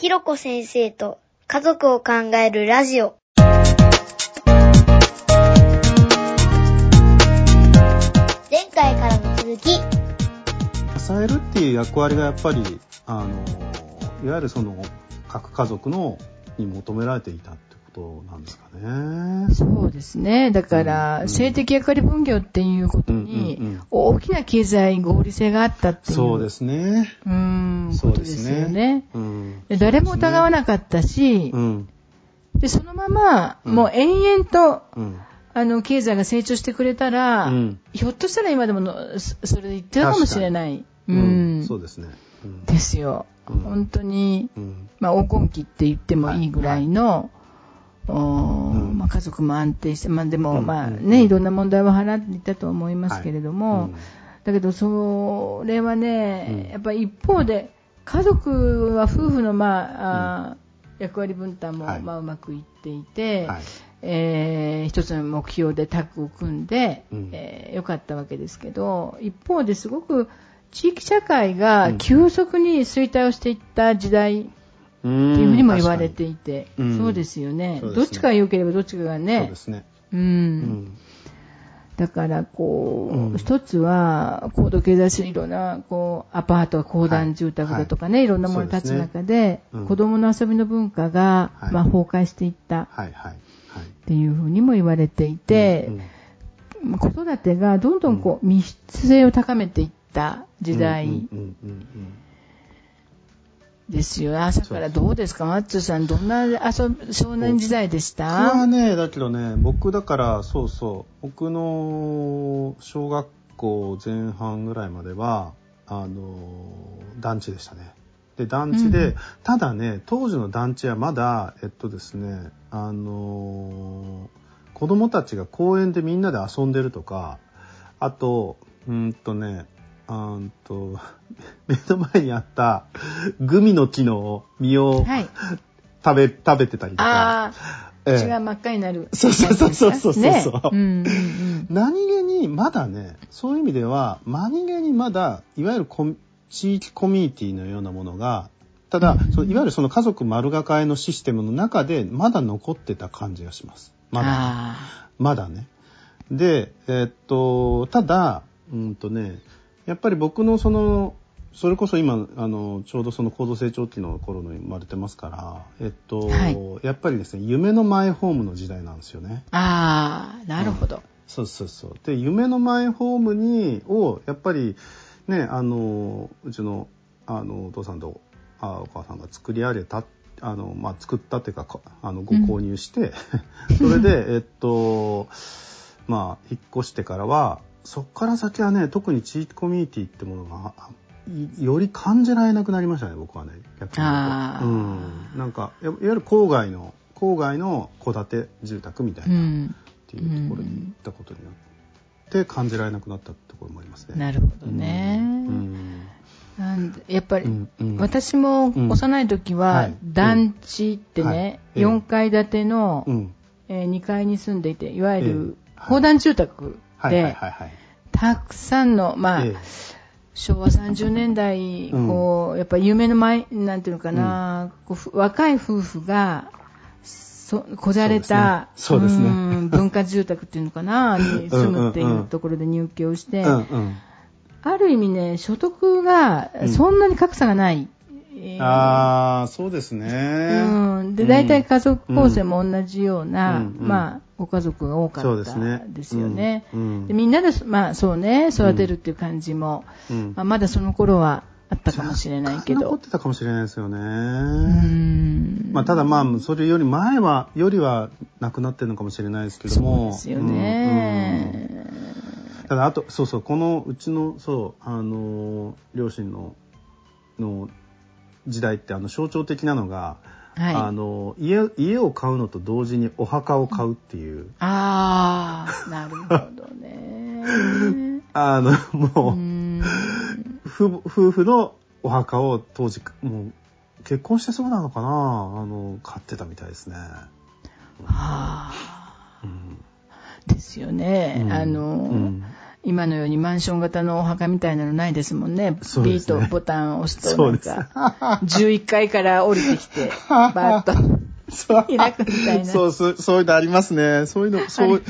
ひろこ先生と家族を考えるラジオ。前回からの続き。支えるっていう役割がやっぱりあのいわゆるその核家族のに求められていたことなんですかね。そうですね。だから、うん性的役割分業っていうことにん、大きな経済合理性があったっていう。そうですね。うーん、そうでことですよね。うんで誰も疑わなかったし、うんで、そのまま、うんもう延々と、うんあの、経済が成長してくれたら、うんひょっとしたら今でもの、そそれで言ってるかもしれない。ううんん。そうですね。うんですよ。うん本当に、うんまあ、黄金期って言ってもいいぐらいの、まあ、家族も安定して、まあ、でも、うん。まあうん。ね、いろんな問題を払っていたと思いますけれども、うん。だけど、それはね、うん。やっぱり一方で、家族は夫婦の、まあ役割分担も、はい。まあ、うまくいっていて、はい。えー一つの目標でタッグを組んで、うん。えーよかったわけですけど一方ですごく地域社会がうん。急速に衰退をしていった時代ってうんいうふうにも言われていて、うんそうですよね。ね。どっちかが良ければどっちかがそうねですね。うん。うん。だからこう、うん。一つは高度経済史いろんなこうアパート公団住宅だとかね、い、ろんなものが建つ中で、うん。子供の遊びの文化が、はい。まあ、崩壊していった。はいはいはい。っていうふうにも言われていて、子育てがどんどんこう密室性を高めていった時代。うんうんうんうんですよ。朝からどうですか、マッツーさん、どんな遊び少年時代でし僕はたね、だけどね、僕だから、そうそう、僕の小学校前半ぐらいまでは、あの、団地でしたね。で、団地で、うんただね、当時の団地はまだ、えっとですね、あの、子供たちが公園でみんなで遊んでるとか、あと、うーんとね、あーんと、目の前にあったグミの木の実をはい。食べ、食べてたりとか、口が真っ赤になる。そうそうそうそうそうそうね。うんうんうん。何気にまだねそういう意味では何気にまだいわゆる地域コミュニティのようなものがただ、そのいわゆるその家族丸抱えのシステムの中でまだ残ってた感じがしますまだまだねでえっとただうんとねやっぱり僕のそのそれこそ今あのちょうどその高度成長期の頃に生まれてますからえっと、はいやっぱりですね夢のマイホームの時代なんですよねあ、ああ、なるほど。そうそうそう。で、夢のマイホームに、を、やっぱり、ね、あの、うちの、あの、お父さんと、あお母さんが作り上げた、あの、まあ、作ったっていうか、かあの、ご購入して、それで、えっと、まあ、引っ越してからは、そっから先はね、特に地域コミュニティってものが、より感じられなくなりましたね、僕はね、逆に言うと。うん。なんか、いわゆる郊外の、郊外の戸建て住宅みたいうな。ん。っていうところに行ったことによって感じられなくなったところもありますね。なるほどね。うんなんでやっぱり、うんうん私もうん幼い時は、はい団地ってね、はいええ4階建ての、うんえー2階に住んでいていわゆる公団住宅はいはいではいはい。たくさんの、まあええ昭和30年代、うんこうやっぱり夢の前なんていうのかな、こうふ若い夫婦がそこじゃれたそうで文化住宅っていうのかなに住むっていうんうんううんところで入居をして、うんうん。ある意味ね所得がそんなに格差がない。えーああ、そうですね。うん、で大体家族構成も同じような、うんうんまあ、ご家族が多かったですねでね。うんうんでみんなで、まあそうね、育てるっていう感じも、うんまあ、まだその頃はあったかもしれないけど。残ってたかもしれないですよね。うんまあ、ただまあ、それより前は、よりはなくなってるのかもしれないですけどそうも。ですよね。うんうんただ、あと、そうそう、このうちの、そう、あの、両親の、の時代って、あの、象徴的なのが、はい。あの家家を買うのと同時にお墓を買うっていう、ああ、なるほどね。あのもう、夫婦のお墓を当時もう結婚してそうなのかなあの買ってたみたいですね。はあうんですよね。うんあの、うん今のようにマンション型のお墓みたいなのないですもんね。ね B とボタンを押すと、なんか、11 階から降りてきて、バーッとそう開くみたいな。そう、そういうのありますね。そういうの、そう、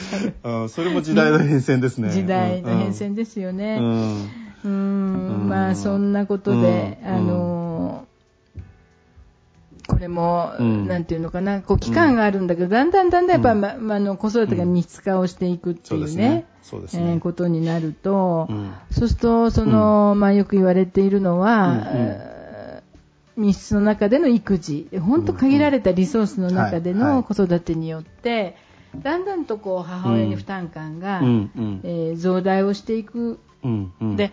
うんそれも時代の変遷ですね。時代の変遷ですよね。うん。まあそんなことで、うんあのーこれも、うん。なんていうのかな、こう期間があるんだけど、だんだんだんだんやっぱ、ままあの子育てが密室化をしていくっていうねえーことになると、うん。そうすると、その、まあよく言われているのは、密室の中での育児、本当限られたリソースの中での子育てによって、だんだんとこう母親に負担感が、うん。うん。えー増大をしていく。うん。うん。で、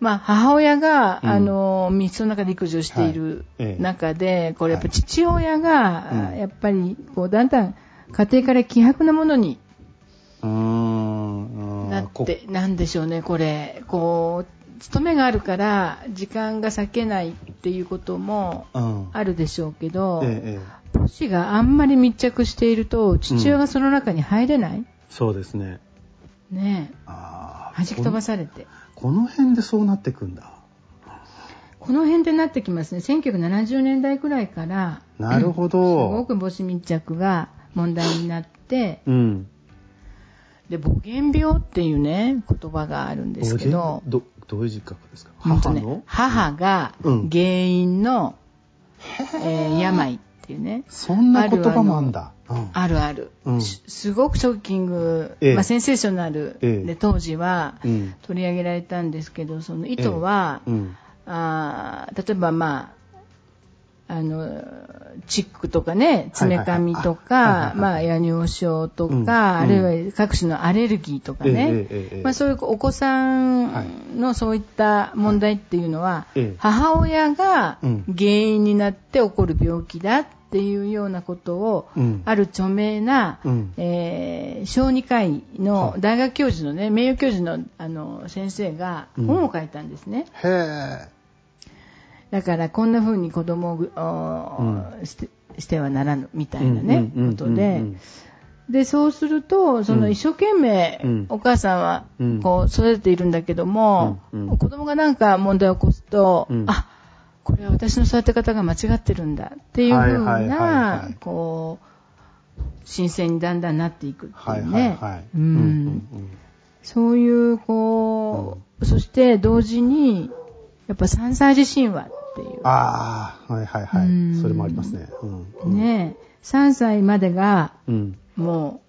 まあ、母親が、うん。あの、密室の中で育児をしているはい。ええ。中で、これやっぱ父親が、うん。やっぱり、こう、だんだん家庭から希薄なものになって、なんでしょうね、これ、こう、勤めがあるから、時間が割けないっていうこともうん。あるでしょうけど、母子があんまり密着していると、父親がその中に入れない、そうですね。ねえ、弾き飛ばされて。この辺でそうなってくんだ。この辺でなってきますね。1970年代くらいから、なるほすごど。く母子密着が問題になって、うん。で、母原病っていうね、言葉があるんですけど、ど、どういう実覚ですか？ほんとね母の？母がうん原因の、えー病っていうね、そんな言葉もあんだ。うん。あるある。うん。しすごくショッキング、ええ。まあ、センセーショナルええ。で当時はうん。取り上げられたんですけど、その意図は、うん。あー例えばまあ、あの、チックとかね、爪噛みとはいはいはい。か、まあ、夜尿症とうんか、あうん。るいは各種のアレルギーとかええね、まあ、そういうお子さんのそういった問題っていうのは、ええ。母親がうん。原因になって起こる病気だっていうようなことを、うん。ある著名な、うん。えー小児科医の大学教授のね、名誉教授のあの先生がうん。本を書いたんですね。へえ。だからこんな風に子供をぐおしてしてはならぬみたいなね、うんうんうんうんことで、で、そうすると、その一生懸命、うん。お母さんはうん。こう育てているんだけども、うんうん。子供がなんか問題を起こすと、うん。あ、これは私の育て方が間違ってるんだっていう風はいはいはいは、ない。こう、新鮮にだんだんなっていくってはいいうね。そういう、こう、そして同時に、やっぱ3歳児神話っていう。ああ、はいはいはうんい。それもありますね。うん。ねえ、3歳までがうん。も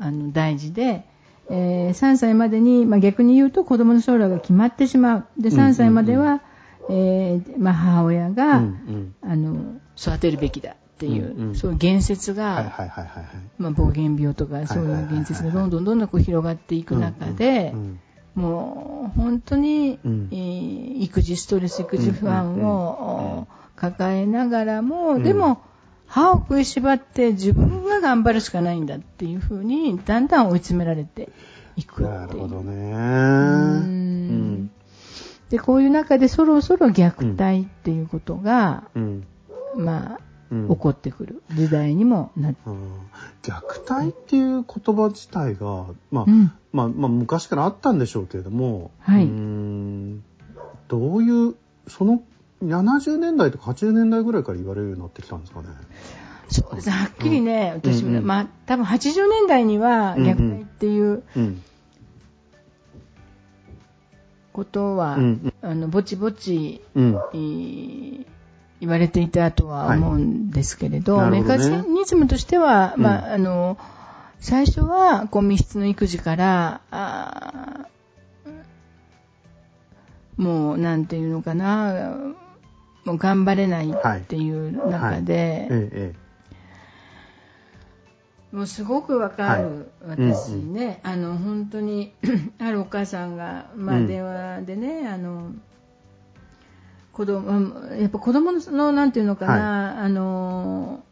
う、あの、大事で、えー3歳までに、まあ、逆に言うと子供の将来が決まってしまう。で、うんうんうん3歳までは、えーまあ、母親が、うんうんあの、育てるべきだっていう、うんうんそういう言説が。まあ、暴言病とかそういう言説がどんどんどんどんこう広がっていく中で、うんもう本当に、育児ストレス、育児不安を抱えながらも、んでも、歯を食いしばって自分が頑張るしかないんだっていうふうに、だんだん追い詰められていくっていう。なるほどね。で、こういう中でそろそろ虐待っていうことが、うん。まあ、うん起こってくる。時代にもなって、うん。虐待っていう言葉自体が、まあ、うん。まあ、まあ、昔からあったんでしょうけれども、はい。うどういう、その、70年代とか80年代ぐらいから言われるようになってきたんですかね。そうですね、はっきりね、私もね、うんうん。まあ、多分80年代には虐待っていううん。ことは、うんあのぼちぼち、うん。えー言われていたとは思うんですけれど、はいどメカねニズムとしては、うん。まあ、あの最初はこう密室の育児からあーもうなんていうのかなもう頑張れないっていう中で、ええ、えもうすごくわかる、はい。私ね、あの本当に あるお母さんが、まあ、うん。電話でね、あの子供やっぱ子供のなんていうのかな、あの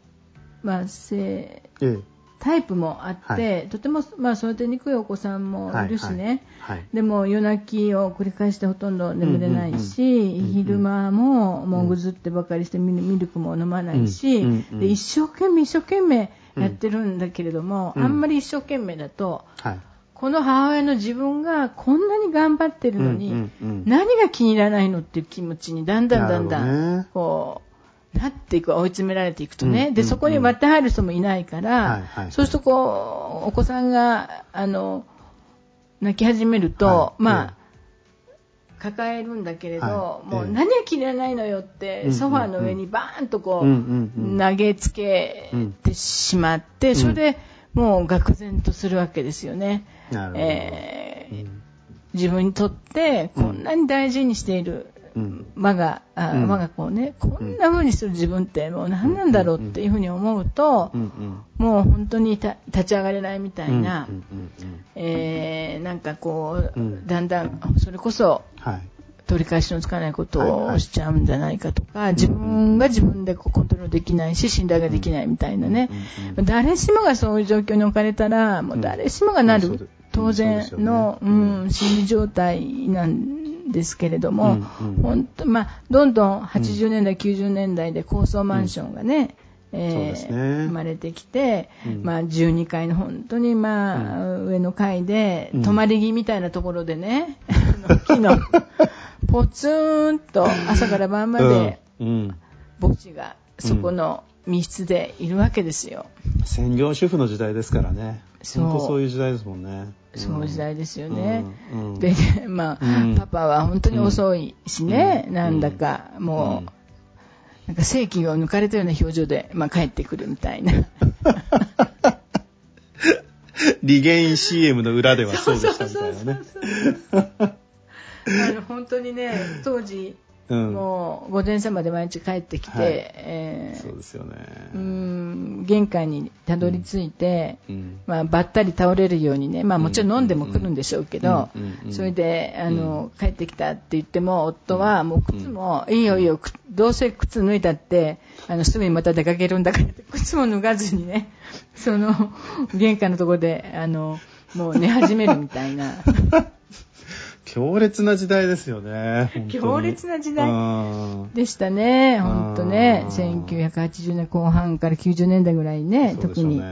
まあ性え、え。え。タイプもあって、はとても、まあ、育てにくいお子さんもいるしね、はい。はい。でも夜泣きを繰り返してほとんど眠れないし、昼間ももうぐずってばかりしてミルクも飲まないし、うんうんうんで一生懸命一生懸命やってるんだけれども、うん。あんまり一生懸命だとはい。この母親の自分がこんなに頑張ってるのに、うんうんうん。何が気に入らないのっていう気持ちにだんだんだんだんこうなっていく追い詰められていくとね、うんうんでそこに割って入る人もいないから、はいはいそうするとこうお子さんがあの泣き始めると、はい。まあ、抱えるんだけれど、はい。ええ。もう何が気に入らないのよって、うんうんソファーの上にバーンとこう、うんうんうん。投げつけてしまって、それでもう愕然とするわけですよね。えーうん。自分にとってこんなに大事にしているうん。我が、あうん。我が子をね、こんな風にする自分ってもう何なんだろうっていうふうに思うとう、んうん。もう本当にた立ち上がれないみたいな、うんうんうんえーなんかこう、うん。だんだんそれこそはい。取り返しのつかないことをしちゃうんじゃないかとか、自分が自分でコントロールできないし、信頼ができないみたいなね、うんうん誰しもがそういう状況に置かれたら、もう誰しもがなる当然の、そうん、心理状態なんですけれども、まあ、どんどん80年代、90年代で高層マンションがね、えーね。生まれてきて、うん。まあ、12階の本当に、まあ上の階で、うん。泊まり木みたいなところでね、木のポツンと朝から晩までうんうん墓地がそこの密室でいるわけですよ。専業主婦の時代ですからね。そうそういう時代ですもんね。そういう時代ですよね。うんうんで、まあ、うんパパは本当に遅いしね、うんなんだか、もう、うんなんか正気を抜かれたような表情で、まあ、帰ってくるみたいな。リゲイン CM の裏ではそうでしたみたいなね。あの本当にね、当時、うん。もう午前様で毎日帰ってきて、はい。えーそうですよね。うん玄関にたどり着いて、うん。まあ、ばったり倒れるようにね、まあ、もちろん飲んでも来るんでしょうけど、うん。それであの、帰ってきたって言っても夫はもう靴も、いいよいいよくどうせ靴脱いだってあのすぐにまた出かけるんだから靴も脱がずにね その玄関のところであのもう寝始めるみたいな 強烈な時代ですよね。強烈な時代うん。でしたね、本当ね。あー1980年後半から90年代ぐらいね特に。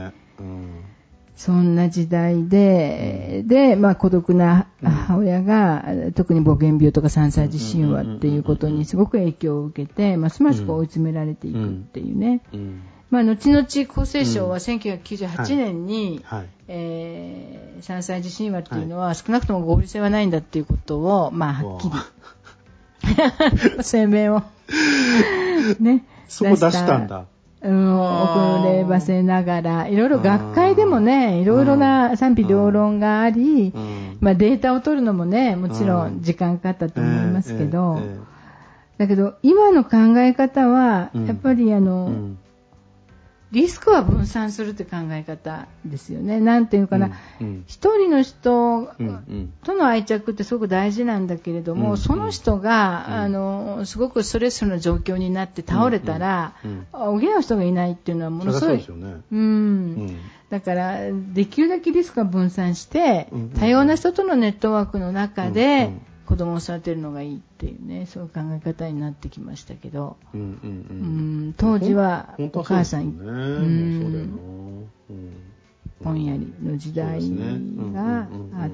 そんな時代で、で、まあ孤独な母親が、特に母原病とか3歳児神話っていうことにすごく影響を受けて、ますますこう追い詰められていくっていうね。うんまあ後々厚生省は1998年に、はい。えー3歳児神話っていうのは少なくとも合理性はないんだっていうことを、まあはっきり。声明を。ね、そこ出したんだ。うん、遅ればせながら、いろいろ学会でもね、いろいろな賛否両論があり、うん。まあデータを取るのもね、もちろん時間かかったと思いますけど、だけど今の考え方は、うん。やっぱりあえの、うんリスクは分散するって考え方ですよね。なんていうのかな、うん一人の人うんうん。との愛着ってすごく大事なんだけれども、うんその人が、うん。あのすごくストレスの状況になって倒れたら、うん補う人がいないっていうのはものすごいそうですよね。うん。うん。だからできるだけリスクが分散して、うんうん。多様な人とのネットワークの中で、うんうん子供を育てるのがいいっていうねそういう考え方になってきましたけど、うんうんううんん、当時はお母さん、ね。もうん。ぼん。やりの時代があっ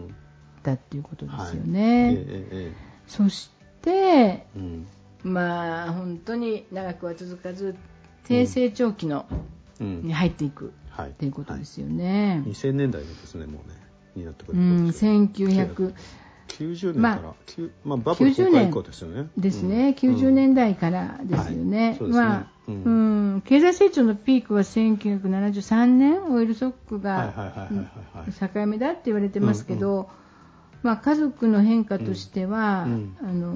たっていうことですよね。ええそして、えうん。まあ本当に長くは続かず低成長期の、うん。に入っていくはい。っていうことですよね。2000年代ですね、もうね、になってくるうん、とですよ1900 90年から、まきゅまあ、バブル崩壊以降ですよね。ですね、うん。90年代からですよね。まあ、ううん。ん、経済成長のピークは1973年、オイルショックが。境目だって言われてますけど、まあ、家族の変化としては、うん。あの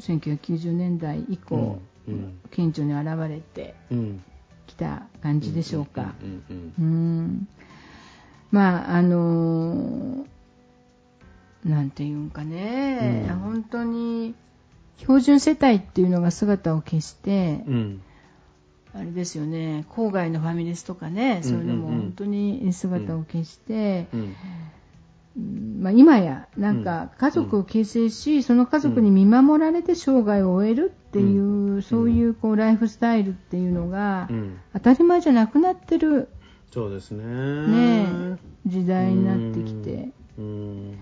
1990年代以降、うん。顕著に現れてうん。きた感じでしょうか。うんうんうんまああのなんていうんかね、うん。本当に標準世帯っていうのが姿を消して、うん。あれですよね。郊外のファミレスとかね。そういうのも本当に姿を消して、まあ、今やなんか家族を形成し、その家族に見守られて生涯を終えるっていう、そういうこうライフスタイルっていうのが、うん。当たり前じゃなくなってるそうですね。ね時代になってきて、うん。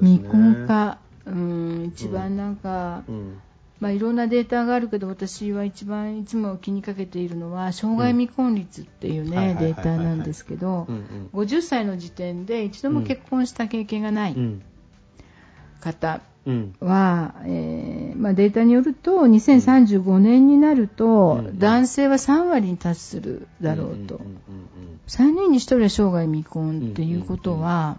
未婚化、うん、一番なんか、うん。まあ、いろんなデータがあるけど私は一番いつも気にかけているのは障害未婚率っていうねデータなんですけどうんうん。50歳の時点で一度も結婚した経験がないうん。方うん。は、えーまあ、データによると2035年になるとうん。男性は3割に達するだろうと。んんうん3人に1人は生涯未婚っていうことは、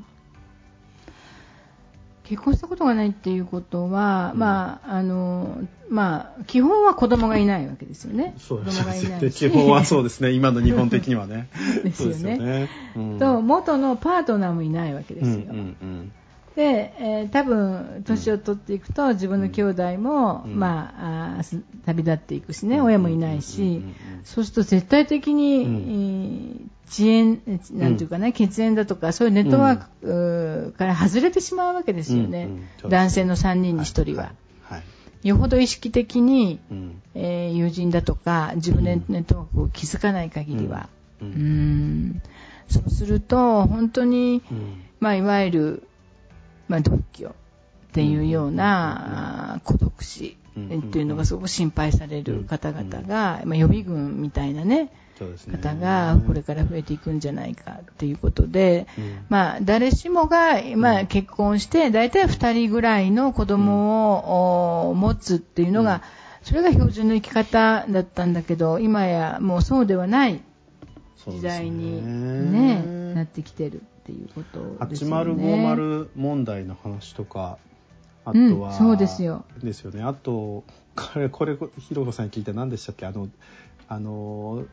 結婚したことがないっていうことは、うんまああのまあ、基本は子供がいないわけですよね。そう子供がいないしで基本はそうですね。今の日本的にはね。ですよねよね。うんと元のパートナーもいないわけですよ。うんうんうんで、えー多分年を取っていくと自分の兄弟も、うん。まあ、あ旅立っていくしね、うん。親もいないし、うん。そうすると絶対的に、遅延えーなんていうかね、血縁だとかそういうネットワーク、から外れてしまうわけですよね、男性の3人に1人は。はい。はい。よほど意識的に、うん。えー友人だとか自分でネットワークを築かない限りは、ううん。そうすると本当に、うん。まあ、いわゆる、まあ、独居っていうような、孤独死うんっていうのがすごく心配される方々が、まあ、予備軍みたいなね。方がこれから増えていくんじゃないかっていうことで、うん。まあ、誰しもが、まあ、結婚して大体2人ぐらいの子供を、お持つっていうのが、それが標準の生き方だったんだけど今やもうそうではない時代に、ねなってきてるっていうことですよね。8050問題の話とか、あうんとは、そうですよ。ですよね。あと、これ、これ、ひろこさんに聞いて何でしたっけ？あの、あの、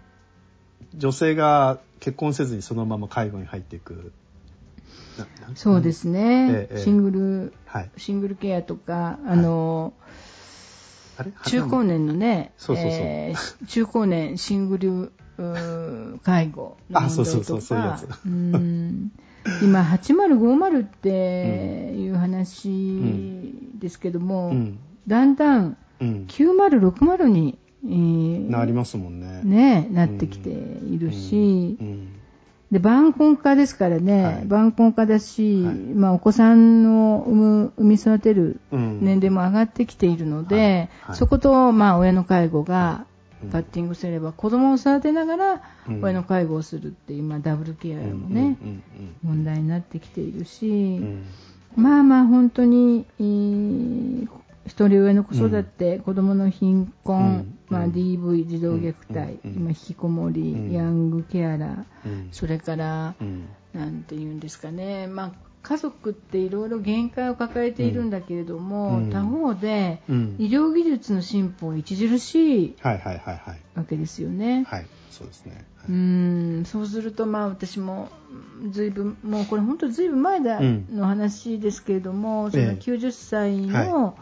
女性が結婚せずにそのまま介護に入っていく。そうですね、ええシングルはい。シングルケアとか、あのあれ中高年のね、そうそうそうえー中高年シングル介護の問題とそうそうそういうやかつ、うん今8050っていう話ですけども、うん。だんだんうん。9060に、えーなりますもんね。ね、なってきているし、うん。で晩婚化ですからね、はい。晩婚化だし、はい。まあ、お子さんを産む産み育てるうん。年齢も上がってきているので、はい。はい。そこと、まあ、親の介護がうん。パッティングすれば、子供を育てながらうん。親の介護をするっていう、まあ、ダブルケアうんもね、うん問題になってきているし、うん。まあまあ本当に、えー一人親の子育て、子供の貧困、うんまあ、うん。DV、児童虐待、うん今引きこもり、うん。ヤングケアラー、うん。それから、うん。なんて言うんですかね、まあ、家族っていろいろ限界を抱えているんだけれども、うん。他方でうん。医療技術の進歩著しいはいはいはいはい。わけですよね。はい。そうですね。うーんそうすると、まあ、私もずいぶんもうこれ本当ずいぶん前だうん。の話ですけれども、そのええ。90歳の、は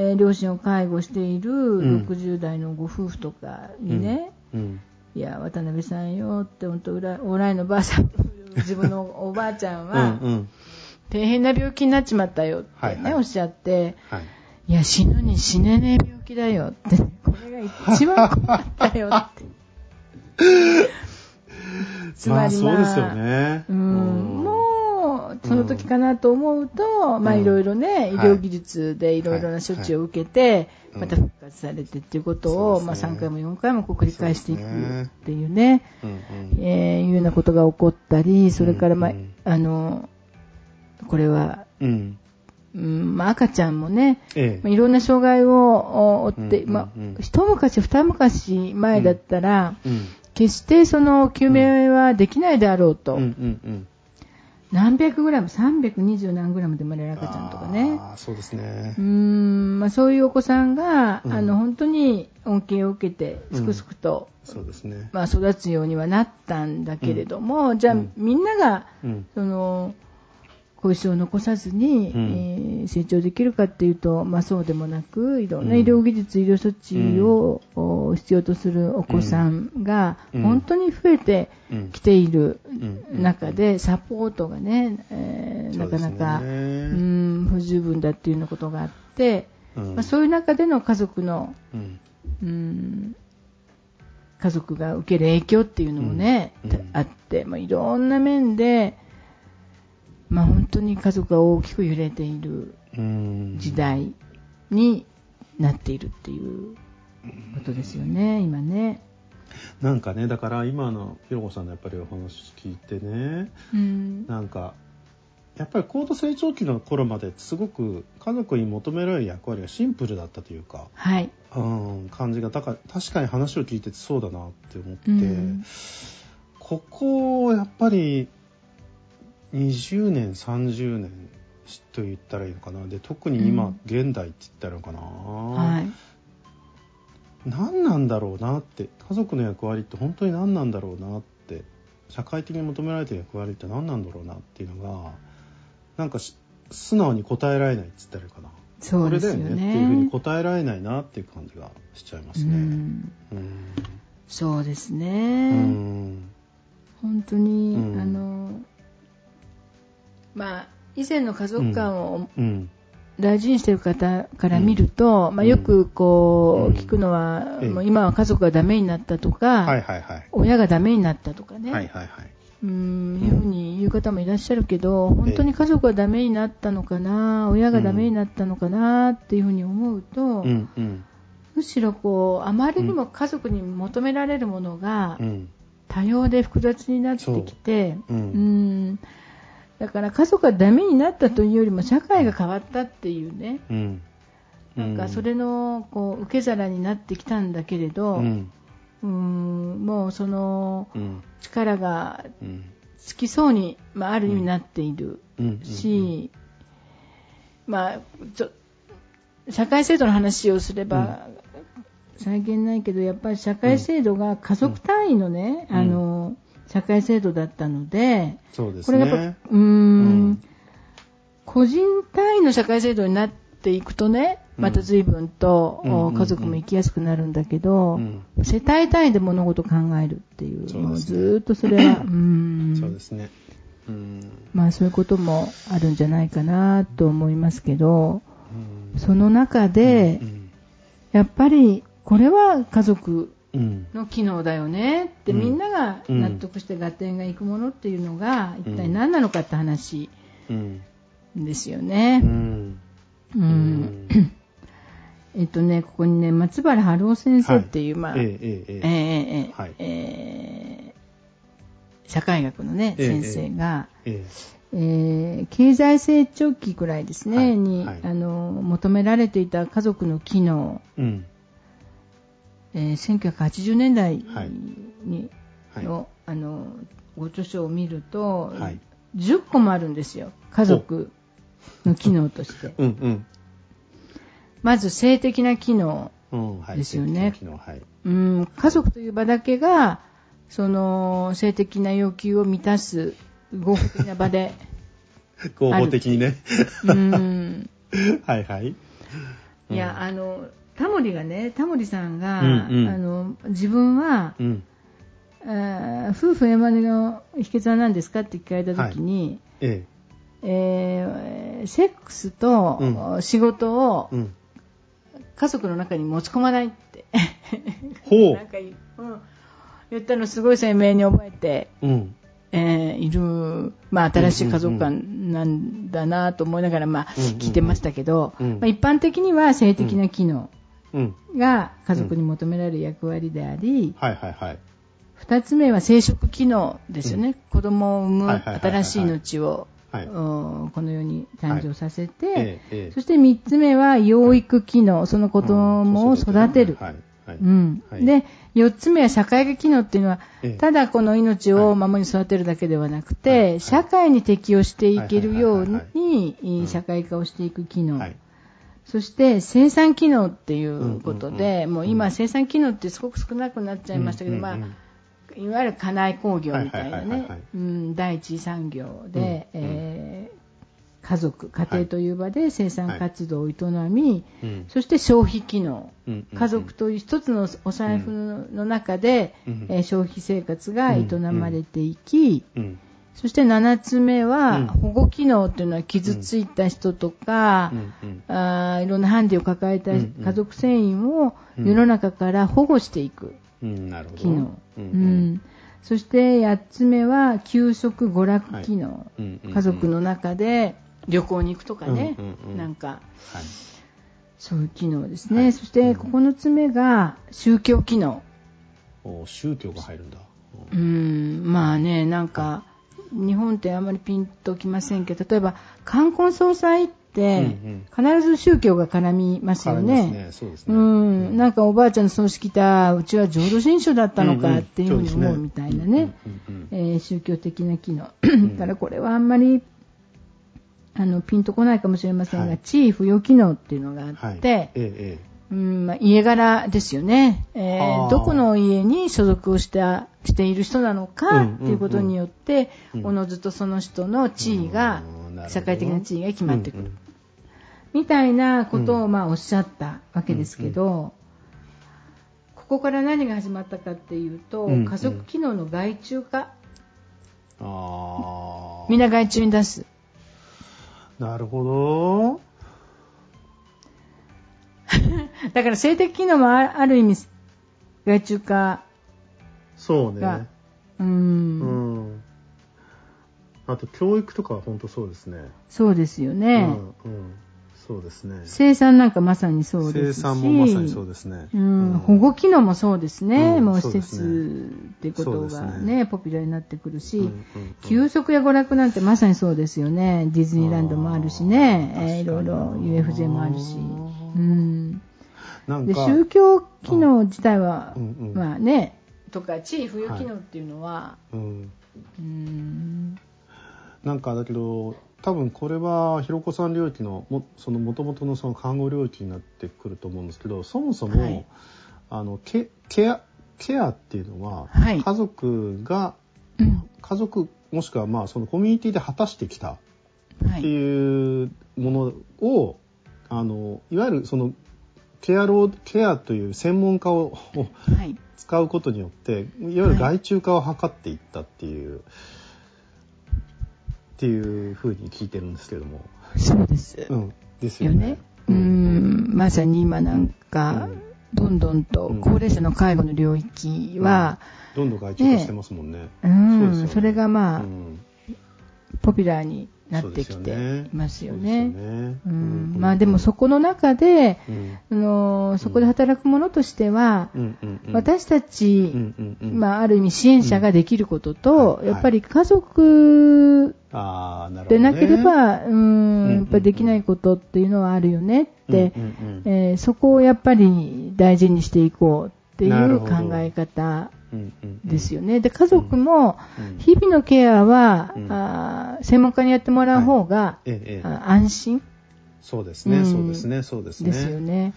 えー両親を介護しているん60代のご夫婦とかにね、うん。いや渡辺さんよって本当裏オーライのばあさん 自分のおばあちゃんうんはうん。大変な病気になっちまったよってね、はいはいおっしゃってはい。いや死ぬに死ねねえ病気だよってこれが一番困ったよってつ まりそうですよね。うんその時かなと思うと、まあうんいろいろね、医はい。療技術でいろいろな処置を受けて、はい。また復活されてっていうことを、まあそうですね。3回も4回もこう繰り返していくっていうね、うんうん。えーいうようなことが起こったり、それから、まあうんあの、これは、うん。うんまあ、赤ちゃんもね、ええ。まあいろんな障害を負って、うんうんまあうん、一昔二昔前だったら、うん。決してその救命はできないであろうと、うんうんうん。何百グラム、320何グラムで生まれる赤ちゃんとかね。ああ、そうですねうー。んまあ、そういうお子さんが、うんあの本当に恩恵を受けてすくすくと、そうですね。まあ、育つようにはなったんだけれども、じゃあ、うんみんながうん。その後遺症を残さずに、うん。えー成長できるかっていうと、まあ、そうでもなくいろんなうん。医療技術、医療措置を、お必要とするお子さんがうん。本当に増えてうん。きているうん。中でサポートがね、えーなかなかそうねん不十分だっていうようなことがあって、うん。まあ、そういう中での家族のうん。うん家族が受ける影響っていうのもね、うん。うん。あって、まあ、いろんな面で、まあ、本当に家族が大きく揺れているうん。時代になっているっていうことですよね、今ね。なんかねだから今のひろこさんのやっぱりお話聞いてねうん。なんかやっぱり高度成長期の頃まですごく家族に求められる役割がシンプルだったというか、はい。うん、感じがだから確かに話を聞いててそうだなって思って、うん。ここやっぱり20年30年と言ったらいいのかなで特に今、うん現代って言ったらいいのかな、はい。何なんだろうなって家族の役割って本当に何なんだろうなって社会的に求められてる役割って何なんだろうなっていうのがなんかし素直に答えられないって言ったらいいかなそうですよね。これだよねっていうふうに答えられないなっていう感じがしちゃいますね。うんうんそうですうね。ん本当に、うんあの、まあ、以前の家族観をうん。大事にしている方から見ると、まあ、よくこう、うん。聞くのは、ええ。もう今は家族がダメになったとか、はいはいはい。親がダメになったとかね、はいはいはい。うーんいうふうに言う方もいらっしゃるけど、本当に家族がダメになったのかな、親がダメになったのかなっていうふうに思うと、うんうん。むしろこうあまりにも家族に求められるものがうん。多様で複雑になってきて、うんだから家族がダメになったというよりも社会が変わったっていうね、うん。なんかそれのこう受け皿になってきたんだけれど、ううんもうそのうん。力がうん。つきそうに、まあ、ある意味なっているうん。し、まあ、ちょ社会制度の話をすれば、再現ないけどやっぱり社会制度が家族単位のね、うん。あの社会制度だったので、そうですこれがやっね。ぱうーん。うん。個人単位の社会制度になっていくとねまた随分と、家族も生きやすくなるんだけど、うん。世帯単位で物事を考えるっていうもうそうですね。ずーっとそれは うーん。そうですね。うん。まあそういうこともあるんじゃないかなと思いますけど、うん。その中でう、んやっぱりこれは家族うんの機能だよねってみんなが納得して合点がいくものっていうのが一体何なのかって話。ですよね。うん。えっとね、ここにね、松原春夫先生っていう、まあ、社会学のね、先生が、ええ経済成長期くらいですね、に、あの、求められていた家族の機能、うん。えー1980年代はい。にはい。の,、あのご著書を見ると、はい。10個もあるんですよ家族の機能として。うんうん。まず性的な機能、ですよね。性的な機能はい。うん、家族という場だけがその性的な要求を満たす合法的な場で 合法的にね。うん。はいはい。いや、あの、タモリがね、タモリさんが、うんうん。あの、自分は、うん。夫婦円満の秘訣は何ですかって聞かれたときに、ええ。ーセックスとう仕事をえうん。家族の中に持ち込まないって、ほ なんか言,、う。ん、言ったのすごい鮮明に覚えて、ううん。えーいる、まあ、新しい家族観なんだなと思いながら、まあ、聞いてましたけど、うん。まあ、一般的には性的な機能。うんが家族に求められる役割であり、はいはいはい。二つ目は生殖機能ですよね、子供を産む新しい命を、この世に誕生させて、そして三つ目は養育機能、その子供を育てる。うん。はい。で4つ目は社会的機能っていうのは、ええ。ただこの命を守り育てるだけではなくて、社会に適応していけるようにうん。社会化をしていく機能、はいそして生産機能っていうことうんうん。で、うんもう今生産機能ってすごく少なくなっちゃいましたけど、まあうんうんうん。いわゆる家内工業みたいなねはいはいはいはい、うん第一次産業で、うんえー家族、家庭という場で生産活動を営み、うん。そして消費機能、うんうん家族という一つのお財布の中で、うんえー消費生活が営まれていき、うんそして7つ目は、うん。保護機能というのは傷ついた人とか、あーいろんなハンディを抱えた家族繊維をうん世の中から保護していく。機能、ううん。ん。そして8つ目は休息娯楽機能、家族の中で旅行に行くとかね、なんかはい。そういう機能ですね、はい。そして9つ目が宗教機能。お宗教が入るんだ。うーん。まあねなんか日本ってあんまりピンときませんけど例えば冠婚葬祭って必ず宗教が絡みますよね。なんかおばあちゃんの葬式だ、うちは浄土真宗だったのかっていうふうに思うみたいなね、宗教的な機能。だからこれはあんまりあのピンとこないかもしれませんが、はい。地位付与機能っていうのがあはい。って、えええうんまあ、家柄ですよね、えーどこの家に所属をしたしている人なのかうんうんうん。っていうことによって、うん。おのずとその人の地位が、社会的な地位が決えまってくる、うんうん。みたいなことをまあおっしゃったわけですけど、ここから何が始まったかっていうと、うんうん。家族機能の外注化。みんな外注に出す。なるほど。だから性的機能もあある意味外注化そうがね。、う、うんん。あと教育とかは本当そうですね。そうですよね。うんうん。そうですね。生産なんかまさにそうで生すし。産もまさにそうですね。うん、保護機能もそうですね、うんもう施設ってことがねねポピュラーになってくるし、うんうんうん休息や娯楽なんてまさにそうですよね、ディズニーランドもあるしね、えーいろいろ UFJ もあるし、うん、でなんか、宗教機能自体は、うんうんまあね、とか地位付与機能っていうのは、うん。うん。なんかだけど、多分これはひろこさん領域のもその元々のその看護領域になってくると思うんですけどそもそも、はい。あのケケアケアっていうのは、はい。家族がうん。家族もしくはまあそのコミュニティで果たしてきたってはいいうものを、あのいわゆるそのケアローケアという専門家ををはい。使うことによっていわゆる外注化を図っていったっていう、っていうふうに聞いてるんですけども、そうです。うん、ですよね。よね。。うん、まさに今なんか、どんどんと高齢者の介護の領域は、どんどん外注化してますもんね。うん。ね。それがまあ、うん。ポピュラーになってきていますよね。ね。うん。まあでもそこの中で、うん。あのそこで働く者としては、うんうんうん。私たち、うんうんうん。まあ、ある意味支援者ができることと、うんやっぱり家族でなければ、うんうんやっぱりできないことっていうのはあるよねって、うんうんうん。えーそこをやっぱり大事にしていこうっていう考え方ですよね。で、家族もうん日々のケアは、うん。あー専門家にやってもらう方が、安心。そうですね、うん。そうですね、そうですね。ですよね。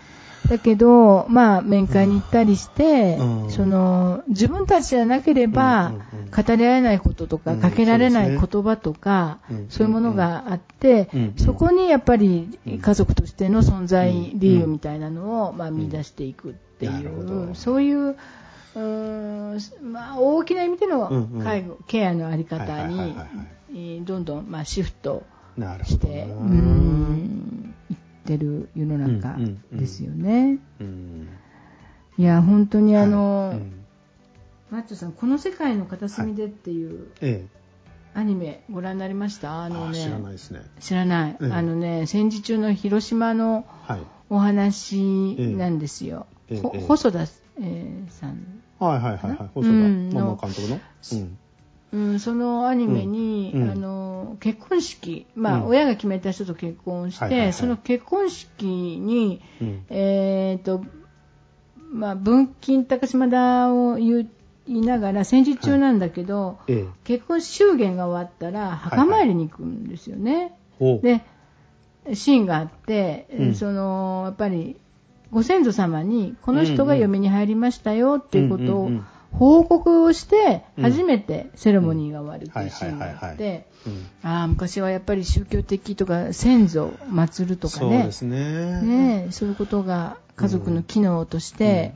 だけど、まあ、面会に行ったりして、うん。その、自分たちじゃなければ、語り合えないこととか、うんかけられない言葉とか、うんそういうものがあって、そこにやっぱりうん。家族としての存在うん理由みたいなのを、まあ、見出していくっていう、ど。そういう、うーんまあ、大きな意味でのうんうん。介護、ケアのあり方はいはいはいにどんどん、まあ、シフト。して、うーん、いってる世の中うんうんうん。ですよね。うん。いや、本当にあの、はい。うん。マッチョさん、この世界の片隅でっていうえアニメご覧になりました？え、あのね、あ知らないですね。知らない。ええ。あのね、戦時中の広島のはい。お話なんですよ。えええ細田、えーさん。はいはいはいはい。細田うんママ監督の？うん。うん、そのアニメに、うんうんあの結婚式、まあうん親が決めた人と結婚して、はいはいはいその結婚式に、うん。えーとまあ、文金高島田を言いながら戦時中なんだけど、ええ。結婚祝言が終わったら墓参りに行くんですよね。ほう。でシーンがあって、うんそのやっぱりご先祖様にこの人が嫁に入りましたよっていうことを報告をしてうん。初めてセレモニーが終わるっていうシーンがあってうん。ああ昔はやっぱり宗教的とか先祖を祀るとかね。そうね。そういうことが家族の機能として、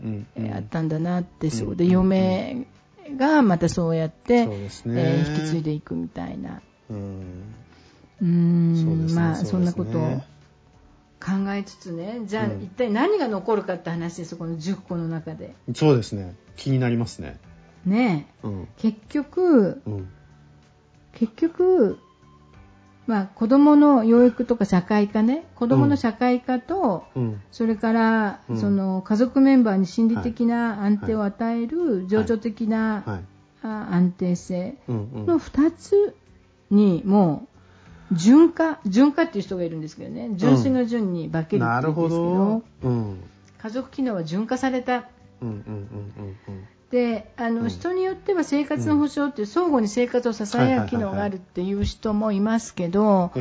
あったんだなって、そうで嫁がまたそうやって、えー引き継いでいくみたいな。うん。まあそんなことを考えつつねじゃあうん。一体何が残るかって話ですこの10個の中で。そうですね。気になりますね。ねうん。え結局うん。結局まあ子供の養育とか社会科ね。子供の社会科と、うん。それから、うん。その家族メンバーに心理的な安定を与える情緒的な、はい。あ安定性の2つにもう順化順化っていう人がいるんですけどね。純粋の順に化けるっていうんですけど。家族機能は順化された。であの、うん。人によっては生活の保障っていう相互に生活を支え合う機能があるっていう人もいますけど、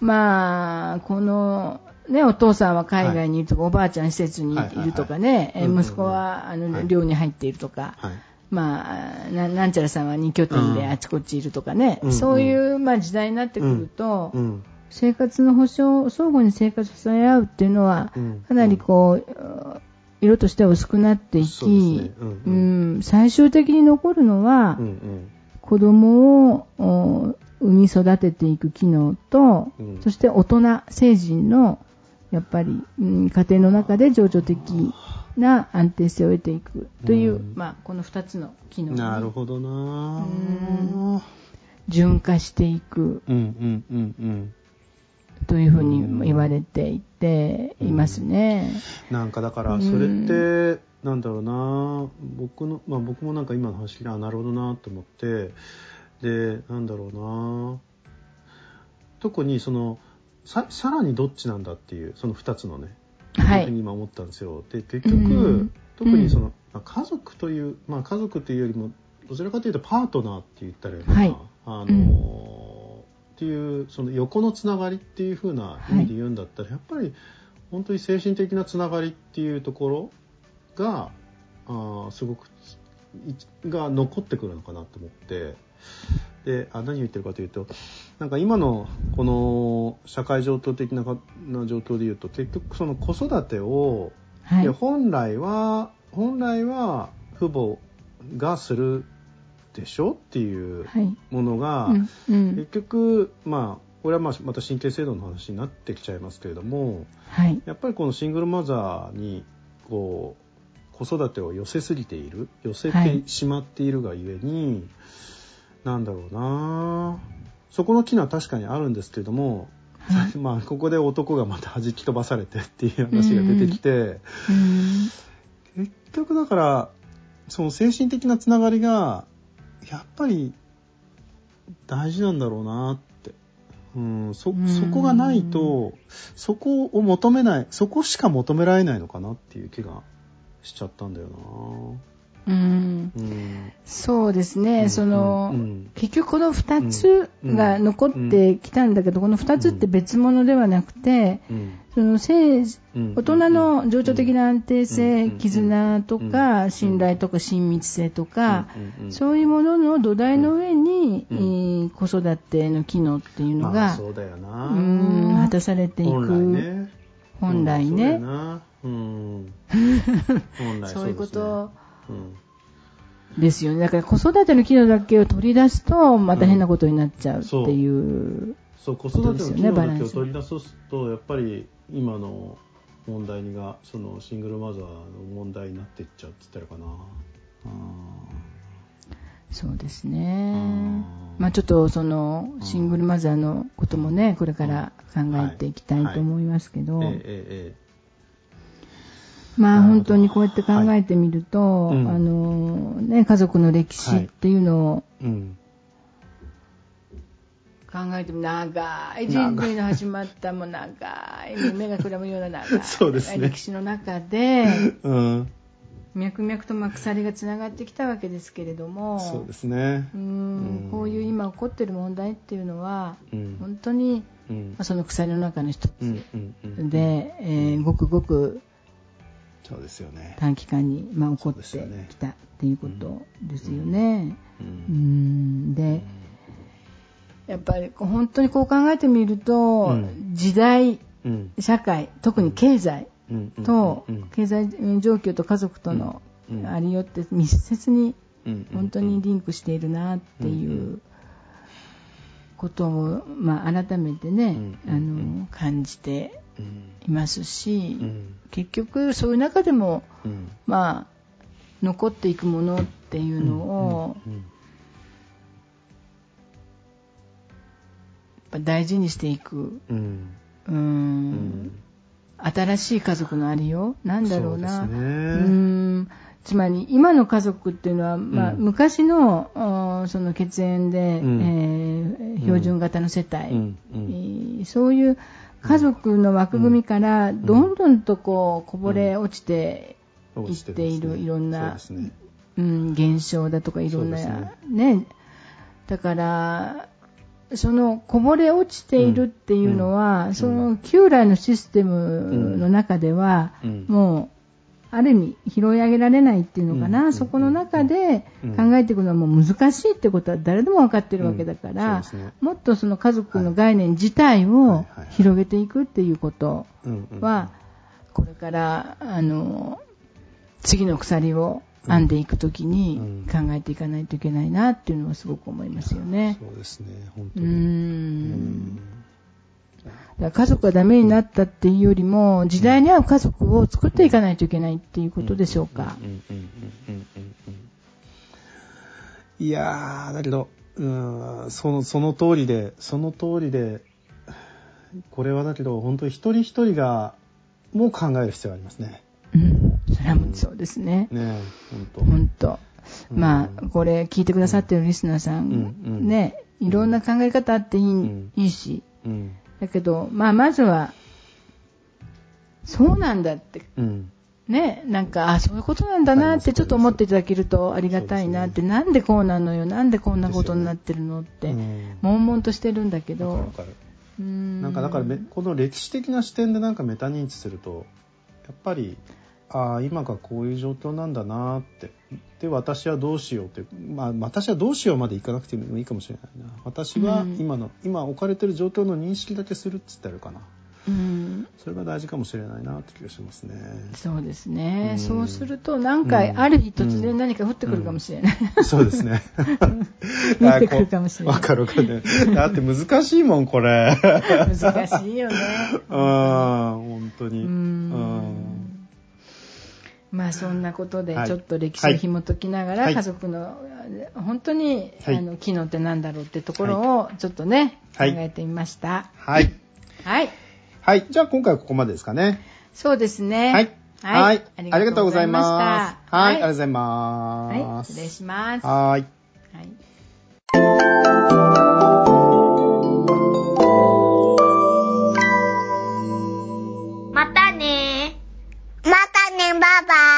まあこのね、お父さんは海外にいるとか、おばあちゃん施設にいるとかね、息子はあのはい。寮に入っているとか、えはいまあ、ななんちゃらさんは2拠点であちこちいるとかね、うんそういう、まあ、時代になってくると、うん生活の保障、相互に生活を支え合うっていうのは、うん。かなりこう、色としては薄くなっていそうですね。き、うん。うん。最終的に残るのは、うんうん。子供をお産み育てていく機能と、うん。そして大人、成人のやっぱり、うん家庭の中で情緒的な安定性を得ていく。という、うんまあ、この2つの機能になるほどな。うん。順化していく。うんうんうんうん。というふうに言われていていますね。なんかだからそれってなんだろうな。僕の、まあ、僕もなんか今の話聞いなるほどなと思って。でなんだろうな。特にそのささらにどっちなんだっていうその2つのねはい。ふうに今思ったんですよ。で結局、うん。特にその、まあ家族という、まあ、家族というよりもどちらかというとパートナーって言ったらいいのかな、はい。あのうん。っていうその横のつながりっていう風な意味で言うんだったら、やっぱり本当に精神的なつながりっていうところがあーすごくいが残ってくるのかなと思ってであ何言ってるかというとなんか今のこの社会状況的なかな状況で言うと結局その子育てを、はい。で本来は本来は父母がするでしょっていうはい。ものが、うんうん。結局まあこれはまあまた神経制度の話になってきちゃいますけれどもはい。やっぱりこのシングルマザーにこう子育てを寄せすぎている寄せはい。てしまっているがゆえに、なんだろうな。そこの機能は確かにあるんですけれども、はい。まあここで男がまた弾き飛ばされてっていう話が出てきて、うん。結局だからその精神的なつながりがやっぱり大事なんだろうなって、うん、そうん。そこがないとそこを求めないそこしか求められないのかなっていう気がしちゃったんだようん。な。うん。そうですね、うんその、うん。結局この2つが残ってきたんだけど、この2つって別物ではなくて、うん。その性うん。大人の情緒的な安定性、うん。絆とうか、ん。信頼とか親密性とか、そういうものの土台の上に、子育ての機能っていうのが、うだよな。うん果たされていく。本来ね。本来うん。ね、そうん。そういうこと。うんですよね。だから子育ての機能だけを取り出すと、また変なことになっちゃうっていう。そう子育ての機能だけをバランス取り出すとやっぱり今の問題がそのシングルマザーの問題になっていっちゃうって言ったらかな。そうですうねん。まあちょっとそのシングルマザーのこともね、これから考えていきたいと思いますけど、えええまあ本当にこうやって考えてみると、はいうんあのね、家族の歴史っていうのをえうん。考えても長い人類の始まったもう長い目がくらむような長い 歴史の中で うん。脈々とまあ鎖がつながってきたわけですけれどもそうですねう。んうんこういう今起こっている問題っていうのはうん。本当にうんまあその鎖の中の一つ。で、えーごくごくそうですよね。短期間に、まあ、起こってきたっていうことですよね。う。うん。ん。でやっぱりこう本当にこう考えてみると、うん。時代うん。社会特に経済うん。と、うん。経済状況と家族とのうん。ありよって密接にうん。本当にリンクしているなっていうことを、まあ、改めてね、うん。あの感じてうんいますし、うん。結局そういう中でもうん。まあ残っていくものっていうのを大事にしていく。うん。新しい家族のありよう。なんだろうな。そうね。うーん。つまり今の家族っていうのは、まあ、うん。昔のおその血縁で、うん。えー標準型の世帯、そういう家族の枠組みからどんどんとこうこぼれ落ちていっているいろんなそうん、現象だとかいろんなね。だからそのこぼれ落ちているっていうのは、その旧来のシステムの中では、うん。もうある意味拾い上げられないっていうのかな、うんそこの中でうん。考えていくのはもう難しいってことは誰でも分かってるわけだから、うん。ね。もっとその家族の概念自体を広げていくっていうことうんうんは、これからあの次の鎖を編んでいくときにうん。考えていかないといけないなっていうのはすごく思いますよね。そうですね本う当に。ん。だから家族がダメになったっていうよりも時代に合う家族を作っていかないといけないっていうことでしょうか。いやーだけどうんそのその通りでその通りでこれはだけど本当に一人一人がもう考える必要がありますね。うん、それはもうそうですね。ねえ本本当。うん。まあ、これ聞いてくださってるリスナーさん、うん。うん。ね、いろんな考え方あっていい,、ん。いいし、当。うんだけど、まあ、まずは、そうなんだって、うん。ね、なんか、あ、そういうことなんだなってちょっと思っていただけるとありがたいなって、なんでこうなのよ、なんでこんなことになってるのって、うん。悶々としてるんだけど。なんかだからめこの歴史的な視点でなんかメタ認知するとやっぱりああ今がこういう状況なんだなって。で私はどうしようって。まあ私はどうしようまでいかなくてもいいかもしれないな。私はうん。今の、今置かれてる状況の認識だけするっつってあるかな。うん。それが大事かもしれないなって気がしますね。そうですね、うん。そうすると、なんか、うん。ある日突然何か降ってくるかもしれない。そうですね。見てくるかもしれない。わかるわかる。だって難しいもんこれ。難しいよね。うん本当に。ううんんまあそんなことではいちょっと歴史を紐解きながらはい家族の本当にあはいの機能って何だろうってところをちょっとね考はいえてみました。はいはい。はいじゃあ今回はここまでですかねそうですね。はい。はい。ありがとうございましたはい。ありがとうございます。はい。失礼します。ははい。い。爸爸。